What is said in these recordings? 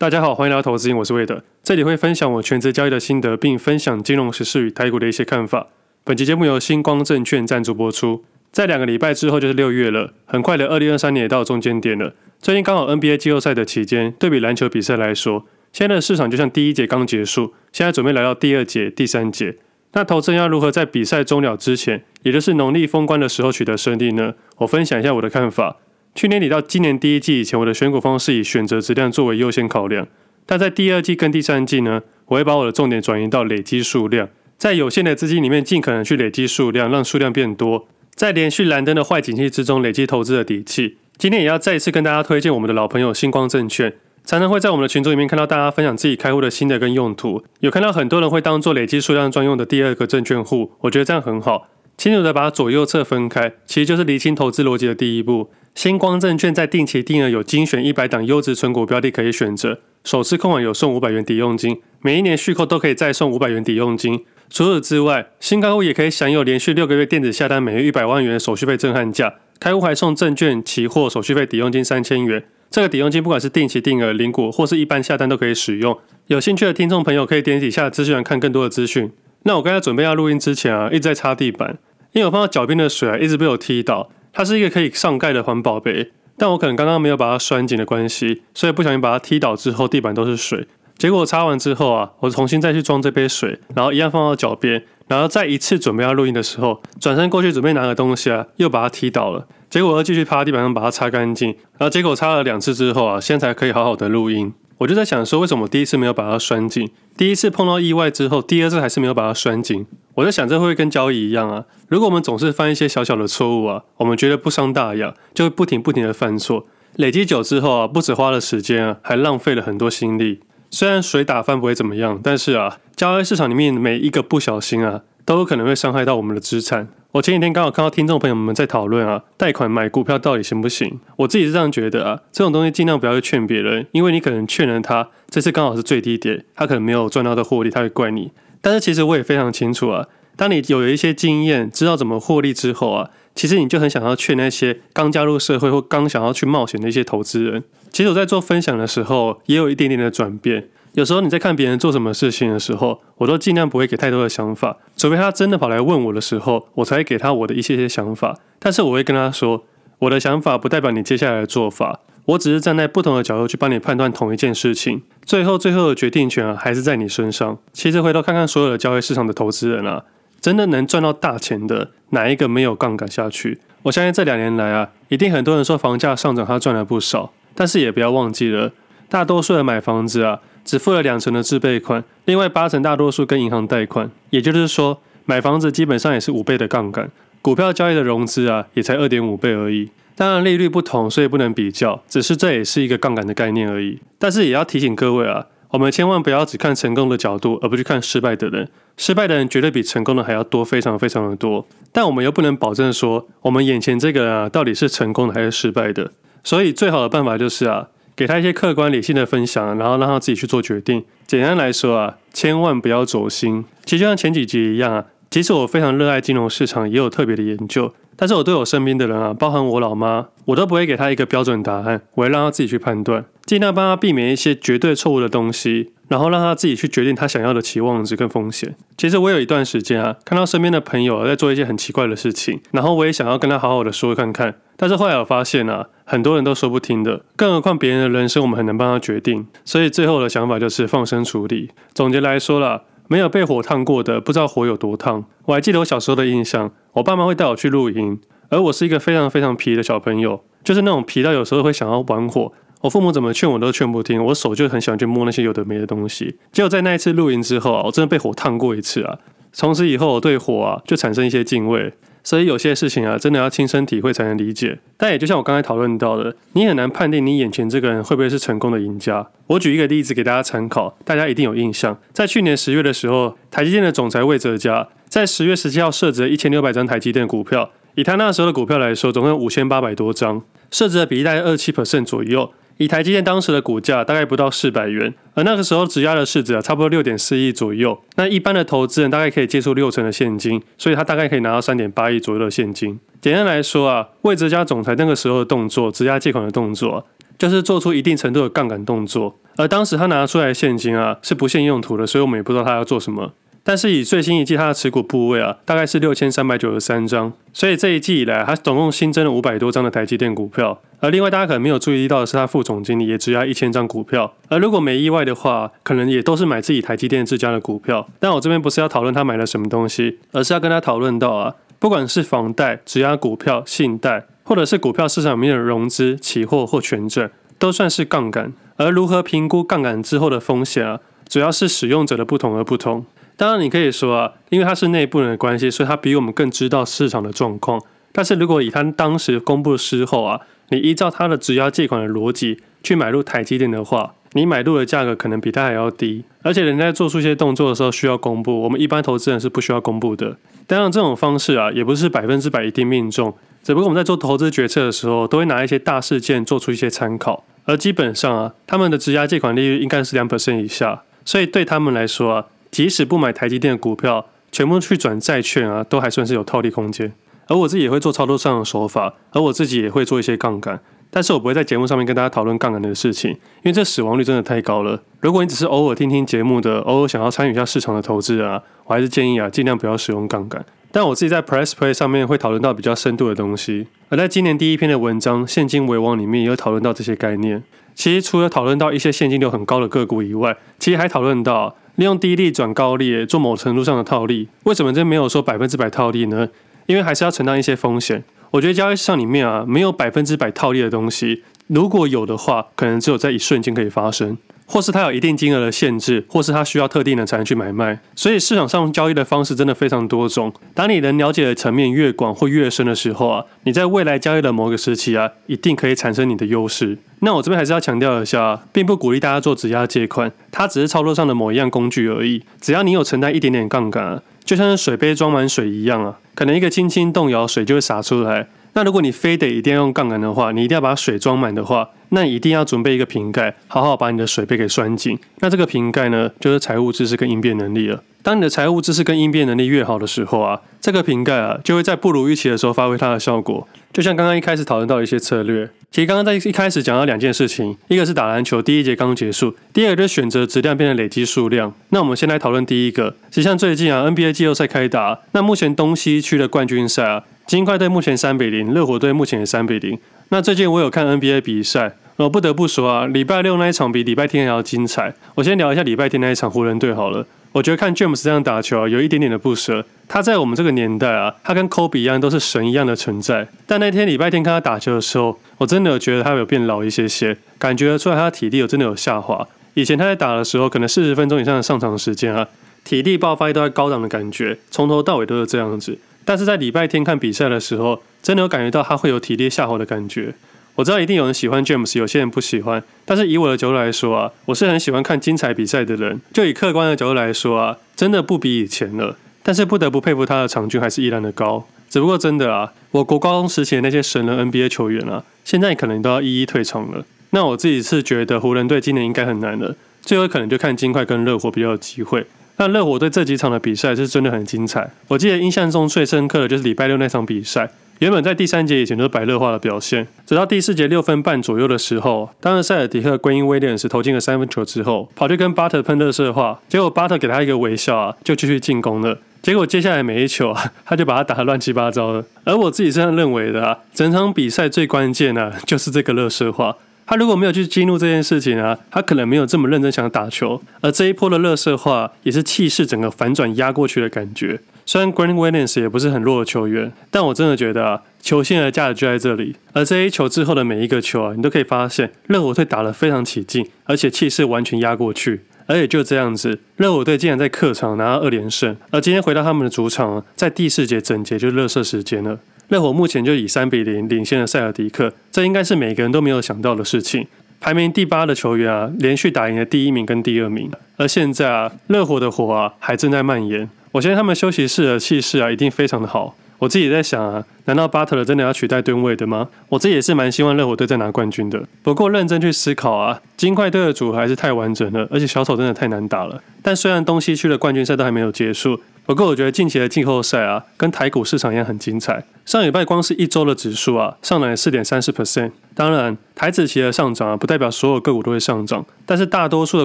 大家好，欢迎来到投资，我是魏德，这里会分享我全职交易的心得，并分享金融时事与台股的一些看法。本期节目由星光证券赞助播出。在两个礼拜之后就是六月了，很快的，二零二三年也到中间点了。最近刚好 NBA 季后赛的期间，对比篮球比赛来说，现在的市场就像第一节刚结束，现在准备来到第二节、第三节。那投资人要如何在比赛终了之前，也就是农历封关的时候取得胜利呢？我分享一下我的看法。去年底到今年第一季以前，我的选股方式以选择质量作为优先考量。但在第二季跟第三季呢，我会把我的重点转移到累积数量，在有限的资金里面尽可能去累积数量，让数量变多，在连续蓝灯的坏景气之中累积投资的底气。今天也要再一次跟大家推荐我们的老朋友星光证券，常常会在我们的群组里面看到大家分享自己开户的心得跟用途，有看到很多人会当做累积数量专用的第二个证券户，我觉得这样很好，清楚的把左右侧分开，其实就是厘清投资逻辑的第一步。星光证券在定期定额有精选一百档优质存股标的可以选择，首次控款有送五百元抵用金，每一年续扣都可以再送五百元抵用金。除此之外，新开户也可以享有连续六个月电子下单每月一百万元的手续费震撼价，开户还送证券、期货手续费抵用金三千元。这个抵用金不管是定期定额、零股或是一般下单都可以使用。有兴趣的听众朋友可以点底下的资讯栏看更多的资讯。那我刚才准备要录音之前啊，一直在擦地板，因为我放到脚边的水啊，一直被我踢到。它是一个可以上盖的环保杯，但我可能刚刚没有把它拴紧的关系，所以不小心把它踢倒之后，地板都是水。结果擦完之后啊，我重新再去装这杯水，然后一样放到脚边，然后再一次准备要录音的时候，转身过去准备拿个东西啊，又把它踢倒了。结果又继续趴地板上把它擦干净，然后结果擦了两次之后啊，现在才可以好好的录音。我就在想说，为什么第一次没有把它拴紧？第一次碰到意外之后，第二次还是没有把它拴紧。我在想，这会不会跟交易一样啊？如果我们总是犯一些小小的错误啊，我们觉得不伤大雅，就会不停不停的犯错，累积久之后啊，不止花了时间啊，还浪费了很多心力。虽然水打翻不会怎么样，但是啊，交易市场里面每一个不小心啊，都有可能会伤害到我们的资产。我前几天刚好看到听众朋友们在讨论啊，贷款买股票到底行不行？我自己是这样觉得啊，这种东西尽量不要去劝别人，因为你可能劝了他，这次刚好是最低点，他可能没有赚到的获利，他会怪你。但是其实我也非常清楚啊，当你有了一些经验，知道怎么获利之后啊，其实你就很想要劝那些刚加入社会或刚想要去冒险的一些投资人。其实我在做分享的时候，也有一点点的转变。有时候你在看别人做什么事情的时候，我都尽量不会给太多的想法，除非他真的跑来问我的时候，我才会给他我的一些些想法。但是我会跟他说，我的想法不代表你接下来的做法，我只是站在不同的角度去帮你判断同一件事情。最后最后的决定权啊，还是在你身上。其实回头看看所有的交易市场的投资人啊，真的能赚到大钱的，哪一个没有杠杆下去？我相信这两年来啊，一定很多人说房价上涨他赚了不少，但是也不要忘记了，大多数人买房子啊。只付了两成的自备款，另外八成大多数跟银行贷款，也就是说，买房子基本上也是五倍的杠杆。股票交易的融资啊，也才二点五倍而已。当然利率不同，所以不能比较，只是这也是一个杠杆的概念而已。但是也要提醒各位啊，我们千万不要只看成功的角度，而不去看失败的人。失败的人绝对比成功的还要多，非常非常的多。但我们又不能保证说，我们眼前这个人啊，到底是成功的还是失败的。所以最好的办法就是啊。给他一些客观理性的分享，然后让他自己去做决定。简单来说啊，千万不要走心。其实就像前几集一样啊，即使我非常热爱金融市场，也有特别的研究，但是我对我身边的人啊，包含我老妈，我都不会给他一个标准答案，我会让他自己去判断，尽量帮他避免一些绝对错误的东西。然后让他自己去决定他想要的期望值跟风险。其实我有一段时间啊，看到身边的朋友在做一些很奇怪的事情，然后我也想要跟他好好的说看看。但是后来我发现啊，很多人都说不听的，更何况别人的人生我们很难帮他决定。所以最后的想法就是放生处理。总结来说啦，没有被火烫过的，不知道火有多烫。我还记得我小时候的印象，我爸妈会带我去露营，而我是一个非常非常皮的小朋友，就是那种皮到有时候会想要玩火。我父母怎么劝我都劝不听，我手就很喜欢去摸那些有的没的东西。结果在那一次露营之后啊，我真的被火烫过一次啊。从此以后，我对火啊就产生一些敬畏。所以有些事情啊，真的要亲身体会才能理解。但也就像我刚才讨论到的，你很难判定你眼前这个人会不会是成功的赢家。我举一个例子给大家参考，大家一定有印象。在去年十月的时候，台积电的总裁魏哲家在十月十七号设置了一千六百张台积电股票。以他那时候的股票来说，总共有五千八百多张，设置的比例大概二七 percent 左右。以台积电当时的股价大概不到四百元，而那个时候质押的市值啊，差不多六点四亿左右。那一般的投资人大概可以借出六成的现金，所以他大概可以拿到三点八亿左右的现金。简单来说啊，魏哲家总裁那个时候的动作，质押借款的动作，就是做出一定程度的杠杆动作。而当时他拿出来的现金啊，是不限用途的，所以我们也不知道他要做什么。但是以最新一季他的持股部位啊，大概是六千三百九十三张，所以这一季以来，他总共新增了五百多张的台积电股票。而另外大家可能没有注意到的是，他副总经理也只押一千张股票。而如果没意外的话，可能也都是买自己台积电自家的股票。但我这边不是要讨论他买了什么东西，而是要跟他讨论到啊，不管是房贷、质押股票、信贷，或者是股票市场里面的融资、期货或权证，都算是杠杆。而如何评估杠杆之后的风险啊，主要是使用者的不同而不同。当然，你可以说啊，因为他是内部人的关系，所以他比我们更知道市场的状况。但是如果以他当时公布的时候啊，你依照他的质押借款的逻辑去买入台积电的话，你买入的价格可能比他还要低。而且人家在做出一些动作的时候需要公布，我们一般投资人是不需要公布的。当然，这种方式啊，也不是百分之百一定命中。只不过我们在做投资决策的时候，都会拿一些大事件做出一些参考。而基本上啊，他们的质押借款利率应该是两 percent 以下，所以对他们来说啊。即使不买台积电的股票，全部去转债券啊，都还算是有套利空间。而我自己也会做操作上的手法，而我自己也会做一些杠杆，但是我不会在节目上面跟大家讨论杠杆的事情，因为这死亡率真的太高了。如果你只是偶尔听听节目的，偶尔想要参与一下市场的投资啊，我还是建议啊，尽量不要使用杠杆。但我自己在 Press Play 上面会讨论到比较深度的东西，而在今年第一篇的文章《现金为王》里面也有讨论到这些概念。其实除了讨论到一些现金流很高的个股以外，其实还讨论到。利用低利转高利，做某程度上的套利。为什么这没有说百分之百套利呢？因为还是要承担一些风险。我觉得交易市场里面啊，没有百分之百套利的东西。如果有的话，可能只有在一瞬间可以发生。或是它有一定金额的限制，或是它需要特定的才能去买卖，所以市场上交易的方式真的非常多种。当你能了解的层面越广或越深的时候啊，你在未来交易的某个时期啊，一定可以产生你的优势。那我这边还是要强调一下，并不鼓励大家做质押借款，它只是操作上的某一样工具而已。只要你有承担一点点杠杆，就像是水杯装满水一样啊，可能一个轻轻动摇，水就会洒出来。那如果你非得一定要用杠杆的话，你一定要把水装满的话，那你一定要准备一个瓶盖，好好把你的水杯给拴紧。那这个瓶盖呢，就是财务知识跟应变能力了。当你的财务知识跟应变能力越好的时候啊，这个瓶盖啊，就会在不如预期的时候发挥它的效果。就像刚刚一开始讨论到一些策略，其实刚刚在一开始讲到两件事情，一个是打篮球，第一节刚结束；第二个就是选择质量变成累积数量。那我们先来讨论第一个，其实像最近啊，NBA 季后赛开打，那目前东西区的冠军赛啊。金块队目前三比零，热火队目前也三比零。那最近我有看 NBA 比赛，我不得不说啊，礼拜六那一场比礼拜天还要精彩。我先聊一下礼拜天那一场湖人队好了。我觉得看 James 这样打球啊，有一点点的不舍。他在我们这个年代啊，他跟 Kobe 一样都是神一样的存在。但那天礼拜天看他打球的时候，我真的有觉得他有变老一些些，感觉出来他的体力有真的有下滑。以前他在打的时候，可能四十分钟以上的上场时间啊，体力爆发力都在高档的感觉，从头到尾都是这样子。但是在礼拜天看比赛的时候，真的有感觉到他会有体力下滑的感觉。我知道一定有人喜欢 James，有些人不喜欢。但是以我的角度来说啊，我是很喜欢看精彩比赛的人。就以客观的角度来说啊，真的不比以前了。但是不得不佩服他的场均还是依然的高。只不过真的啊，我国高中时期的那些神人 NBA 球员啊，现在可能都要一一退场了。那我自己是觉得湖人队今年应该很难了，最后可能就看金块跟热火比较有机会。但热火队这几场的比赛是真的很精彩。我记得印象中最深刻的就是礼拜六那场比赛。原本在第三节以前都是白热化的表现，直到第四节六分半左右的时候，当了塞尔迪克归因威廉斯投进了三分球之后，跑去跟巴特喷热色话，结果巴特给他一个微笑啊，就继续进攻了。结果接下来每一球啊，他就把他打得乱七八糟的。而我自己这样认为的啊，整场比赛最关键的就是这个热色话。他如果没有去激怒这件事情啊，他可能没有这么认真想打球。而这一波的垃圾话也是气势整个反转压过去的感觉。虽然 Grant Williams 也不是很弱的球员，但我真的觉得啊，球星的价值就在这里。而这一球之后的每一个球啊，你都可以发现热火队打得非常起劲，而且气势完全压过去。而且就这样子，热火队竟然在客场拿到二连胜。而今天回到他们的主场，在第四节整节就热射时间了。热火目前就以三比零领先了塞尔迪克，这应该是每个人都没有想到的事情。排名第八的球员啊，连续打赢了第一名跟第二名。而现在啊，热火的火啊还正在蔓延。我相信他们休息室的气势啊一定非常的好。我自己在想啊，难道巴特勒真的要取代吨位的吗？我自己也是蛮希望热火队再拿冠军的。不过认真去思考啊，金块队的组合还是太完整了，而且小丑真的太难打了。但虽然东西区的冠军赛都还没有结束。不过我觉得近期的季后赛啊，跟台股市场一样很精彩。上礼拜光是一周的指数啊，上涨四点三四 percent。当然，台指期的上涨啊，不代表所有个股都会上涨，但是大多数的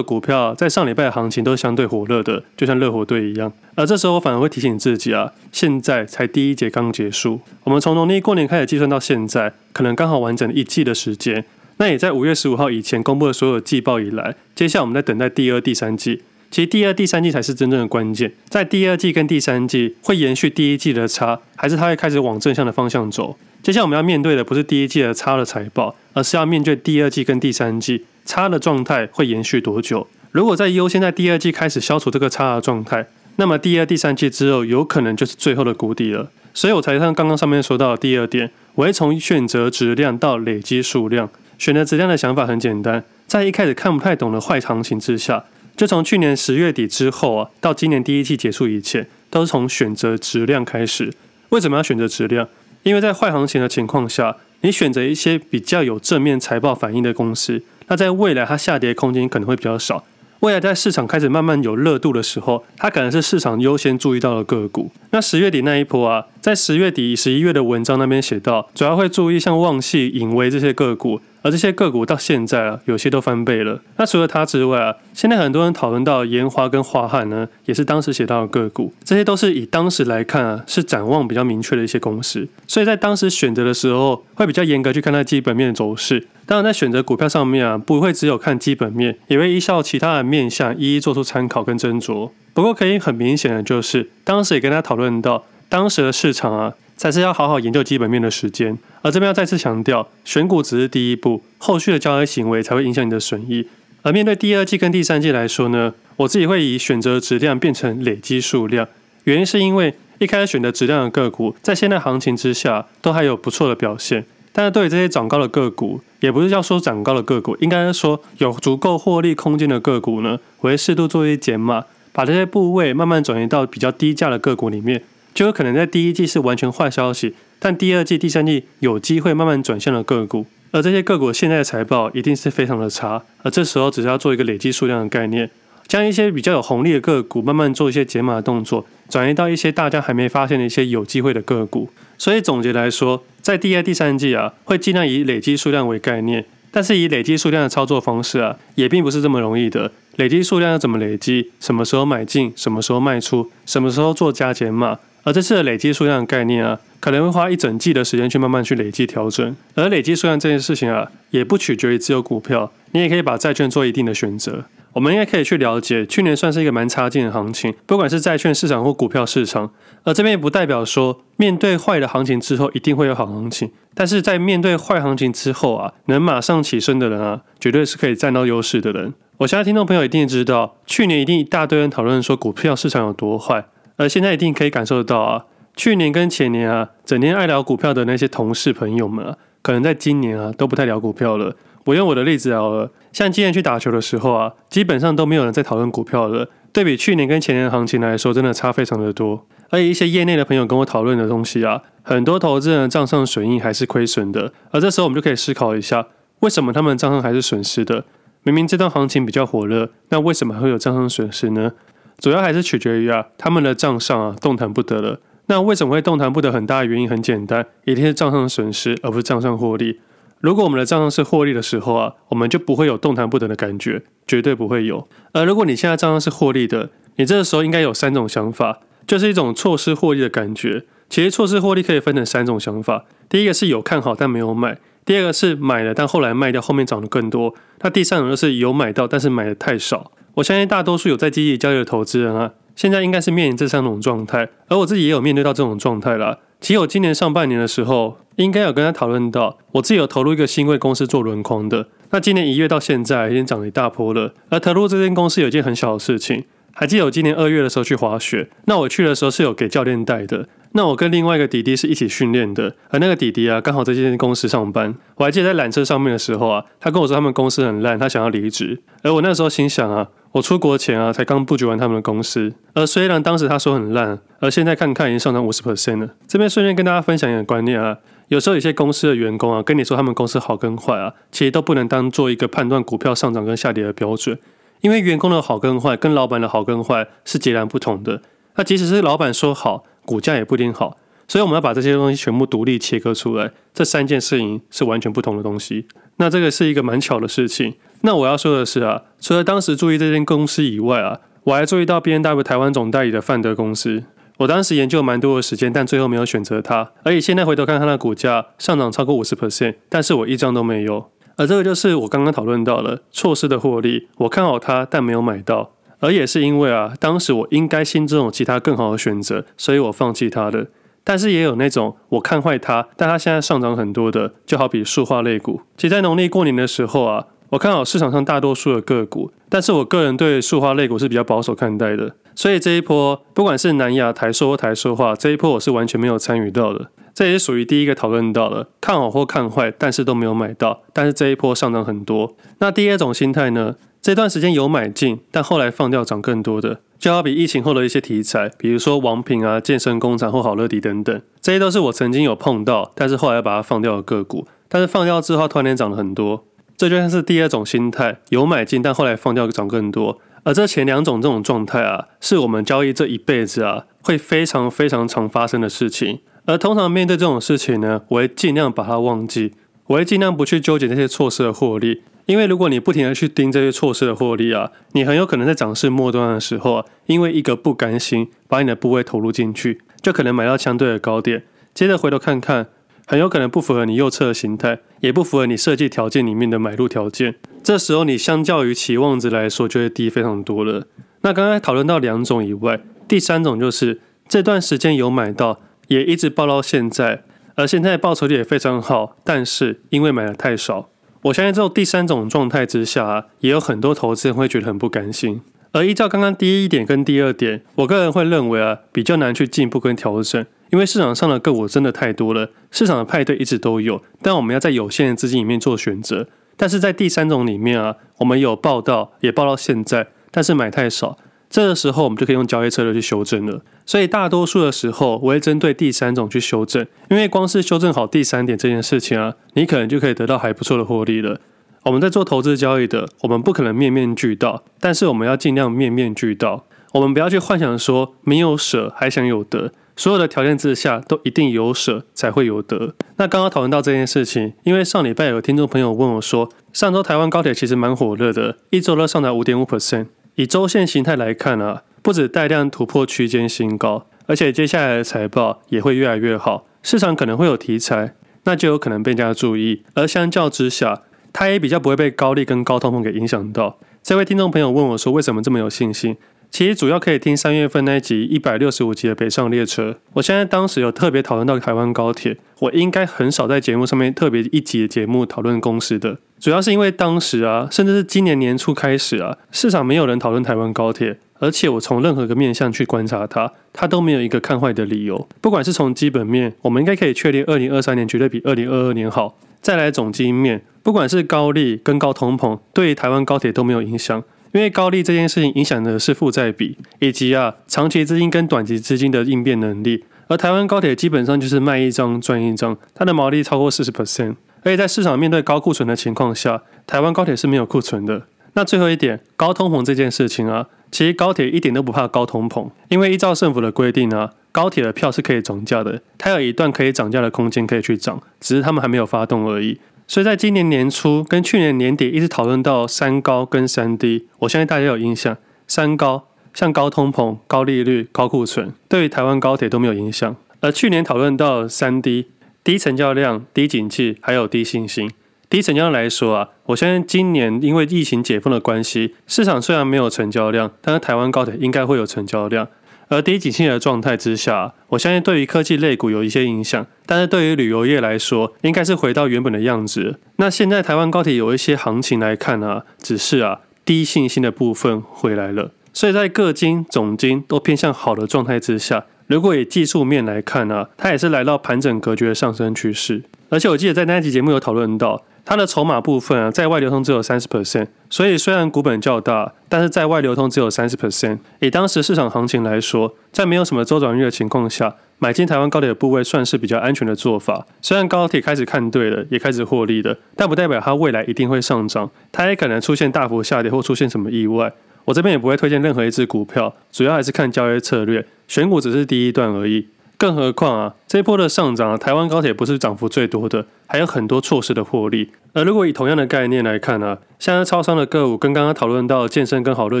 股票在上礼拜的行情都是相对火热的，就像热火队一样。而这时候我反而会提醒自己啊，现在才第一节刚结束，我们从农历过年开始计算到现在，可能刚好完整一季的时间。那也在五月十五号以前公布了所有季报以来，接下来我们在等待第二、第三季。其实第二、第三季才是真正的关键，在第二季跟第三季会延续第一季的差，还是它会开始往正向的方向走？接下来我们要面对的不是第一季的差的财报，而是要面对第二季跟第三季差的状态会延续多久？如果在优先在第二季开始消除这个差的状态，那么第二、第三季之后有可能就是最后的谷底了。所以我才像刚刚上面说到的第二点，我会从选择质量到累积数量。选择质量的想法很简单，在一开始看不太懂的坏行情之下。就从去年十月底之后啊，到今年第一季结束以前，都是从选择质量开始。为什么要选择质量？因为在坏行情的情况下，你选择一些比较有正面财报反应的公司，那在未来它下跌空间可能会比较少。未来在市场开始慢慢有热度的时候，它可能是市场优先注意到的个股。那十月底那一波啊，在十月底、十一月的文章那边写到，主要会注意像旺系、隐威这些个股。而这些个股到现在啊，有些都翻倍了。那除了它之外啊，现在很多人讨论到研华跟华汉呢，也是当时写到的个股。这些都是以当时来看啊，是展望比较明确的一些公司。所以在当时选择的时候，会比较严格去看它基本面的走势。当然，在选择股票上面啊，不会只有看基本面，也会依照其他的面向一一做出参考跟斟酌。不过可以很明显的就是，当时也跟他讨论到，当时的市场啊。才是要好好研究基本面的时间，而这边要再次强调，选股只是第一步，后续的交易行为才会影响你的损益。而面对第二季跟第三季来说呢，我自己会以选择质量变成累积数量，原因是因为一开始选择质量的个股，在现在行情之下都还有不错的表现，但是对于这些涨高的个股，也不是要说涨高的个股，应该是说有足够获利空间的个股呢，我会适度做一些减码，把这些部位慢慢转移到比较低价的个股里面。就有可能在第一季是完全坏消息，但第二季、第三季有机会慢慢转向了个股，而这些个股现在的财报一定是非常的差，而这时候只是要做一个累积数量的概念，将一些比较有红利的个股慢慢做一些解码的动作，转移到一些大家还没发现的一些有机会的个股。所以总结来说，在第二、第三季啊，会尽量以累积数量为概念，但是以累积数量的操作方式啊，也并不是这么容易的。累积数量要怎么累积？什么时候买进？什么时候卖出？什么时候做加减码？而这次的累积数量的概念啊，可能会花一整季的时间去慢慢去累积调整。而累积数量这件事情啊，也不取决于只有股票，你也可以把债券做一定的选择。我们应该可以去了解，去年算是一个蛮差劲的行情，不管是债券市场或股票市场。而这边也不代表说，面对坏的行情之后一定会有好行情。但是在面对坏行情之后啊，能马上起身的人啊，绝对是可以占到优势的人。我相信听众朋友一定知道，去年一定一大堆人讨论说股票市场有多坏。而现在一定可以感受得到啊，去年跟前年啊，整天爱聊股票的那些同事朋友们啊，可能在今年啊都不太聊股票了。我用我的例子好了，像今年去打球的时候啊，基本上都没有人在讨论股票了。对比去年跟前年的行情来说，真的差非常的多。而一些业内的朋友跟我讨论的东西啊，很多投资人账上损益还是亏损的。而这时候我们就可以思考一下，为什么他们账上还是损失的？明明这段行情比较火热，那为什么会有账上损失呢？主要还是取决于啊，他们的账上啊动弹不得了。那为什么会动弹不得？很大的原因很简单，一定是账上的损失，而不是账上获利。如果我们的账上是获利的时候啊，我们就不会有动弹不得的感觉，绝对不会有。而如果你现在账上是获利的，你这个时候应该有三种想法，就是一种错失获利的感觉。其实错失获利可以分成三种想法，第一个是有看好但没有买，第二个是买了但后来卖掉，后面涨得更多。那第三种就是有买到，但是买的太少。我相信大多数有在积极交易的投资人啊，现在应该是面临这三种状态，而我自己也有面对到这种状态啦。其实我今年上半年的时候，应该有跟他讨论到，我自己有投入一个新贵公司做轮框的。那今年一月到现在已经涨了一大波了。而投入这间公司有一件很小的事情，还记得我今年二月的时候去滑雪，那我去的时候是有给教练带的。那我跟另外一个弟弟是一起训练的，而那个弟弟啊，刚好在这间公司上班。我还记得在缆车上面的时候啊，他跟我说他们公司很烂，他想要离职。而我那时候心想啊，我出国前啊，才刚布局完他们的公司。而虽然当时他说很烂，而现在看看已经上涨五十 percent 了。这边顺便跟大家分享一个观念啊，有时候有些公司的员工啊，跟你说他们公司好跟坏啊，其实都不能当做一个判断股票上涨跟下跌的标准，因为员工的好跟坏跟老板的好跟坏是截然不同的。那即使是老板说好，股价也不一定好。所以我们要把这些东西全部独立切割出来，这三件事情是完全不同的东西。那这个是一个蛮巧的事情。那我要说的是啊，除了当时注意这间公司以外啊，我还注意到 B N W 台湾总代理的范德公司。我当时研究蛮多的时间，但最后没有选择它。而且现在回头看它的股价上涨超过五十 percent，但是我一张都没有。而这个就是我刚刚讨论到了错失的获利。我看好它，但没有买到。而也是因为啊，当时我应该心中有其他更好的选择，所以我放弃它的。但是也有那种我看坏它，但它现在上涨很多的，就好比塑化类股。其实在农历过年的时候啊，我看好市场上大多数的个股，但是我个人对塑化类股是比较保守看待的。所以这一波，不管是南亚、台塑或台塑化，这一波我是完全没有参与到的。这也是属于第一个讨论到的，看好或看坏，但是都没有买到。但是这一波上涨很多。那第二种心态呢？这段时间有买进，但后来放掉涨更多的，就好比疫情后的一些题材，比如说王品啊、健身工厂或好乐迪等等，这些都是我曾经有碰到，但是后来把它放掉的个股。但是放掉之后，突然间涨了很多。这就像是第二种心态，有买进，但后来放掉涨更多。而这前两种这种状态啊，是我们交易这一辈子啊，会非常非常常发生的事情。而通常面对这种事情呢，我会尽量把它忘记，我会尽量不去纠结那些错失的获利，因为如果你不停地去盯这些错失的获利啊，你很有可能在涨势末端的时候啊，因为一个不甘心，把你的部位投入进去，就可能买到相对的高点，接着回头看看，很有可能不符合你右侧的形态，也不符合你设计条件里面的买入条件。这时候你相较于期望值来说就会低非常多了。那刚才讨论到两种以外，第三种就是这段时间有买到，也一直报到现在，而现在报酬率也非常好，但是因为买的太少，我相信这种第三种状态之下，也有很多投资人会觉得很不甘心。而依照刚刚第一点跟第二点，我个人会认为啊，比较难去进一步跟调整，因为市场上的个股真的太多了，市场的派对一直都有，但我们要在有限的资金里面做选择。但是在第三种里面啊，我们有报道，也报到现在，但是买太少，这个时候我们就可以用交易策略去修正了。所以大多数的时候，我会针对第三种去修正，因为光是修正好第三点这件事情啊，你可能就可以得到还不错的获利了。我们在做投资交易的，我们不可能面面俱到，但是我们要尽量面面俱到。我们不要去幻想说没有舍还想有得。所有的条件之下，都一定有舍才会有得。那刚刚讨论到这件事情，因为上礼拜有听众朋友问我说，上周台湾高铁其实蛮火热的，一周都上涨五点五 percent。以周线形态来看啊，不止带量突破区间新高，而且接下来的财报也会越来越好，市场可能会有题材，那就有可能被人家注意。而相较之下，它也比较不会被高利跟高通膨给影响到。这位听众朋友问我说，为什么这么有信心？其实主要可以听三月份那一集一百六十五集的北上列车。我现在当时有特别讨论到台湾高铁，我应该很少在节目上面特别一集的节目讨论公司的，主要是因为当时啊，甚至是今年年初开始啊，市场没有人讨论台湾高铁，而且我从任何个面向去观察它，它都没有一个看坏的理由。不管是从基本面，我们应该可以确定二零二三年绝对比二零二二年好。再来总经面，不管是高利跟高通膨，对台湾高铁都没有影响。因为高利这件事情影响的是负债比，以及啊长期资金跟短期资金的应变能力。而台湾高铁基本上就是卖一张赚一张，它的毛利超过四十 percent。而且在市场面对高库存的情况下，台湾高铁是没有库存的。那最后一点，高通膨这件事情啊，其实高铁一点都不怕高通膨，因为依照政府的规定啊，高铁的票是可以涨价的，它有一段可以涨价的空间可以去涨，只是他们还没有发动而已。所以在今年年初跟去年年底一直讨论到三高跟三低，我相信大家有印象。三高像高通膨、高利率、高库存，对于台湾高铁都没有影响。而去年讨论到三低，低成交量、低景气，还有低信心。低成交量来说啊，我相信今年因为疫情解封的关系，市场虽然没有成交量，但是台湾高铁应该会有成交量。而低景气的状态之下，我相信对于科技类股有一些影响，但是对于旅游业来说，应该是回到原本的样子。那现在台湾高铁有一些行情来看啊，只是啊低信心的部分回来了，所以在各金总金都偏向好的状态之下，如果以技术面来看啊，它也是来到盘整格局的上升趋势。而且我记得在那集节目有讨论到。它的筹码部分啊，在外流通只有三十 percent，所以虽然股本较大，但是在外流通只有三十 percent。以当时市场行情来说，在没有什么周转率的情况下，买进台湾高铁的部位算是比较安全的做法。虽然高铁开始看对了，也开始获利了，但不代表它未来一定会上涨，它也可能出现大幅下跌或出现什么意外。我这边也不会推荐任何一只股票，主要还是看交易策略，选股只是第一段而已。更何况啊，这一波的上涨，台湾高铁不是涨幅最多的，还有很多措施的获利。而如果以同样的概念来看、啊，像是超商的个股，跟刚刚讨论到健身跟好乐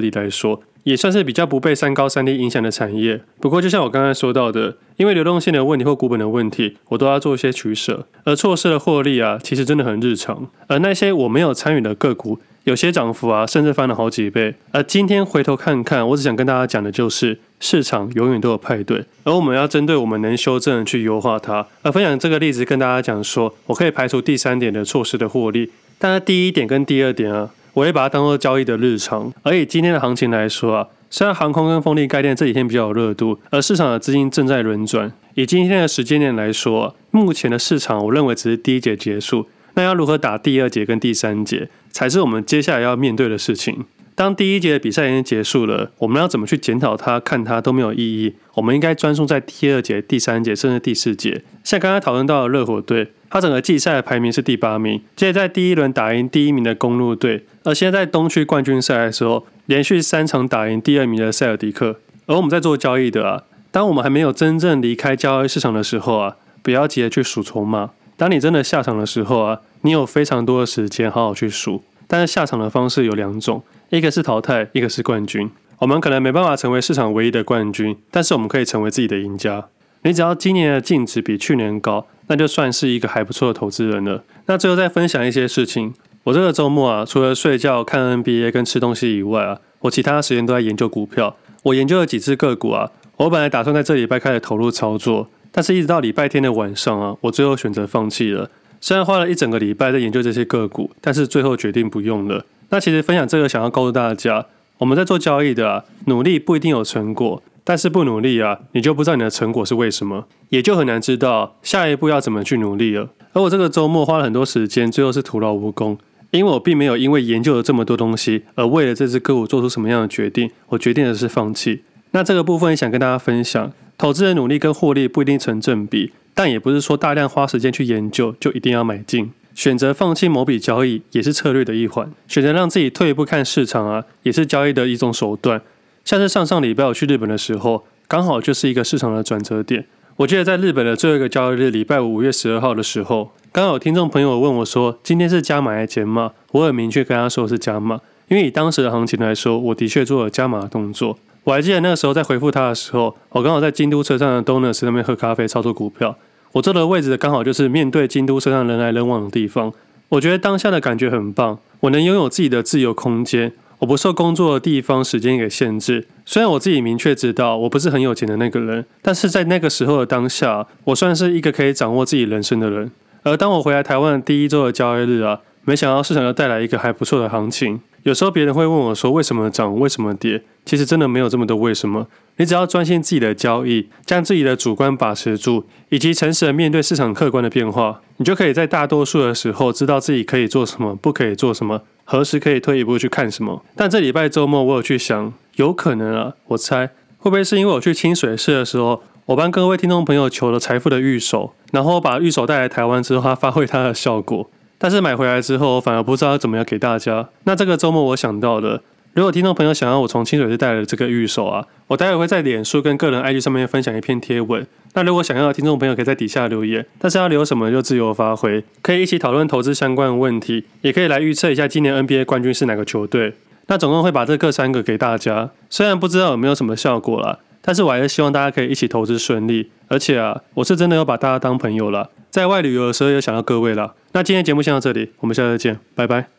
迪来说，也算是比较不被三高三低影响的产业。不过就像我刚才说到的，因为流动性的问题或股本的问题，我都要做一些取舍。而错失的获利啊，其实真的很日常。而那些我没有参与的个股，有些涨幅啊，甚至翻了好几倍。而今天回头看看，我只想跟大家讲的就是。市场永远都有派对，而我们要针对我们能修正去优化它。而分享这个例子跟大家讲说，我可以排除第三点的错失的获利，但是第一点跟第二点啊，我会把它当做交易的日常。而以今天的行情来说啊，虽然航空跟风力概念这几天比较有热度，而市场的资金正在轮转。以今天的时间点来说，目前的市场我认为只是第一节结束，那要如何打第二节跟第三节，才是我们接下来要面对的事情。当第一节的比赛已经结束了，我们要怎么去检讨它、看它都没有意义。我们应该专注在第二节、第三节，甚至第四节。像刚刚讨论到的热火队，他整个季赛的排名是第八名，接着在第一轮打赢第一名的公路队，而现在在东区冠军赛的时候，连续三场打赢第二名的塞尔迪克。而我们在做交易的啊，当我们还没有真正离开交易市场的时候啊，不要急着去数筹码。当你真的下场的时候啊，你有非常多的时间好好去数。但是下场的方式有两种。一个是淘汰，一个是冠军。我们可能没办法成为市场唯一的冠军，但是我们可以成为自己的赢家。你只要今年的净值比去年高，那就算是一个还不错的投资人了。那最后再分享一些事情。我这个周末啊，除了睡觉、看 NBA 跟吃东西以外啊，我其他时间都在研究股票。我研究了几只个股啊，我本来打算在这礼拜开始投入操作，但是一直到礼拜天的晚上啊，我最后选择放弃了。虽然花了一整个礼拜在研究这些个股，但是最后决定不用了。那其实分享这个，想要告诉大家，我们在做交易的啊，努力不一定有成果，但是不努力啊，你就不知道你的成果是为什么，也就很难知道下一步要怎么去努力了。而我这个周末花了很多时间，最后是徒劳无功，因为我并没有因为研究了这么多东西，而为了这只个股做出什么样的决定，我决定的是放弃。那这个部分想跟大家分享，投资的努力跟获利不一定成正比，但也不是说大量花时间去研究就一定要买进。选择放弃某笔交易也是策略的一环，选择让自己退一步看市场啊，也是交易的一种手段。像是上上礼拜我去日本的时候，刚好就是一个市场的转折点。我记得在日本的最后一个交易日，礼拜五五月十二号的时候，刚好有听众朋友问我说：“今天是加码还是减码？”我很明确跟他说是加码，因为以当时的行情来说，我的确做了加码的动作。我还记得那个时候在回复他的时候，我刚好在京都车站的 Donuts 那边喝咖啡操作股票。我坐的位置刚好就是面对京都车站人来人往的地方，我觉得当下的感觉很棒。我能拥有自己的自由空间，我不受工作的地方时间给限制。虽然我自己明确知道我不是很有钱的那个人，但是在那个时候的当下，我算是一个可以掌握自己人生的人。而当我回来台湾的第一周的交易日啊，没想到市场又带来一个还不错的行情。有时候别人会问我说：“为什么涨？为什么跌？”其实真的没有这么多为什么。你只要专心自己的交易，将自己的主观把持住，以及诚实的面对市场客观的变化，你就可以在大多数的时候知道自己可以做什么，不可以做什么，何时可以退一步去看什么。但这礼拜周末我有去想，有可能啊，我猜会不会是因为我去清水市的时候，我帮各位听众朋友求了财富的御守，然后把御守带来台湾之后，它发挥它的效果。但是买回来之后，我反而不知道怎么样给大家。那这个周末我想到的，如果听众朋友想要我从清水寺带来的这个御守啊，我待会会在脸书跟个人 IG 上面分享一篇贴文。那如果想要的听众朋友可以在底下留言，但是要留什么就自由发挥，可以一起讨论投资相关的问题，也可以来预测一下今年 NBA 冠军是哪个球队。那总共会把这各三个给大家，虽然不知道有没有什么效果啦，但是我还是希望大家可以一起投资顺利。而且啊，我是真的要把大家当朋友了，在外旅游的时候也想到各位了。那今天节目先到这里，我们下次再见，拜拜。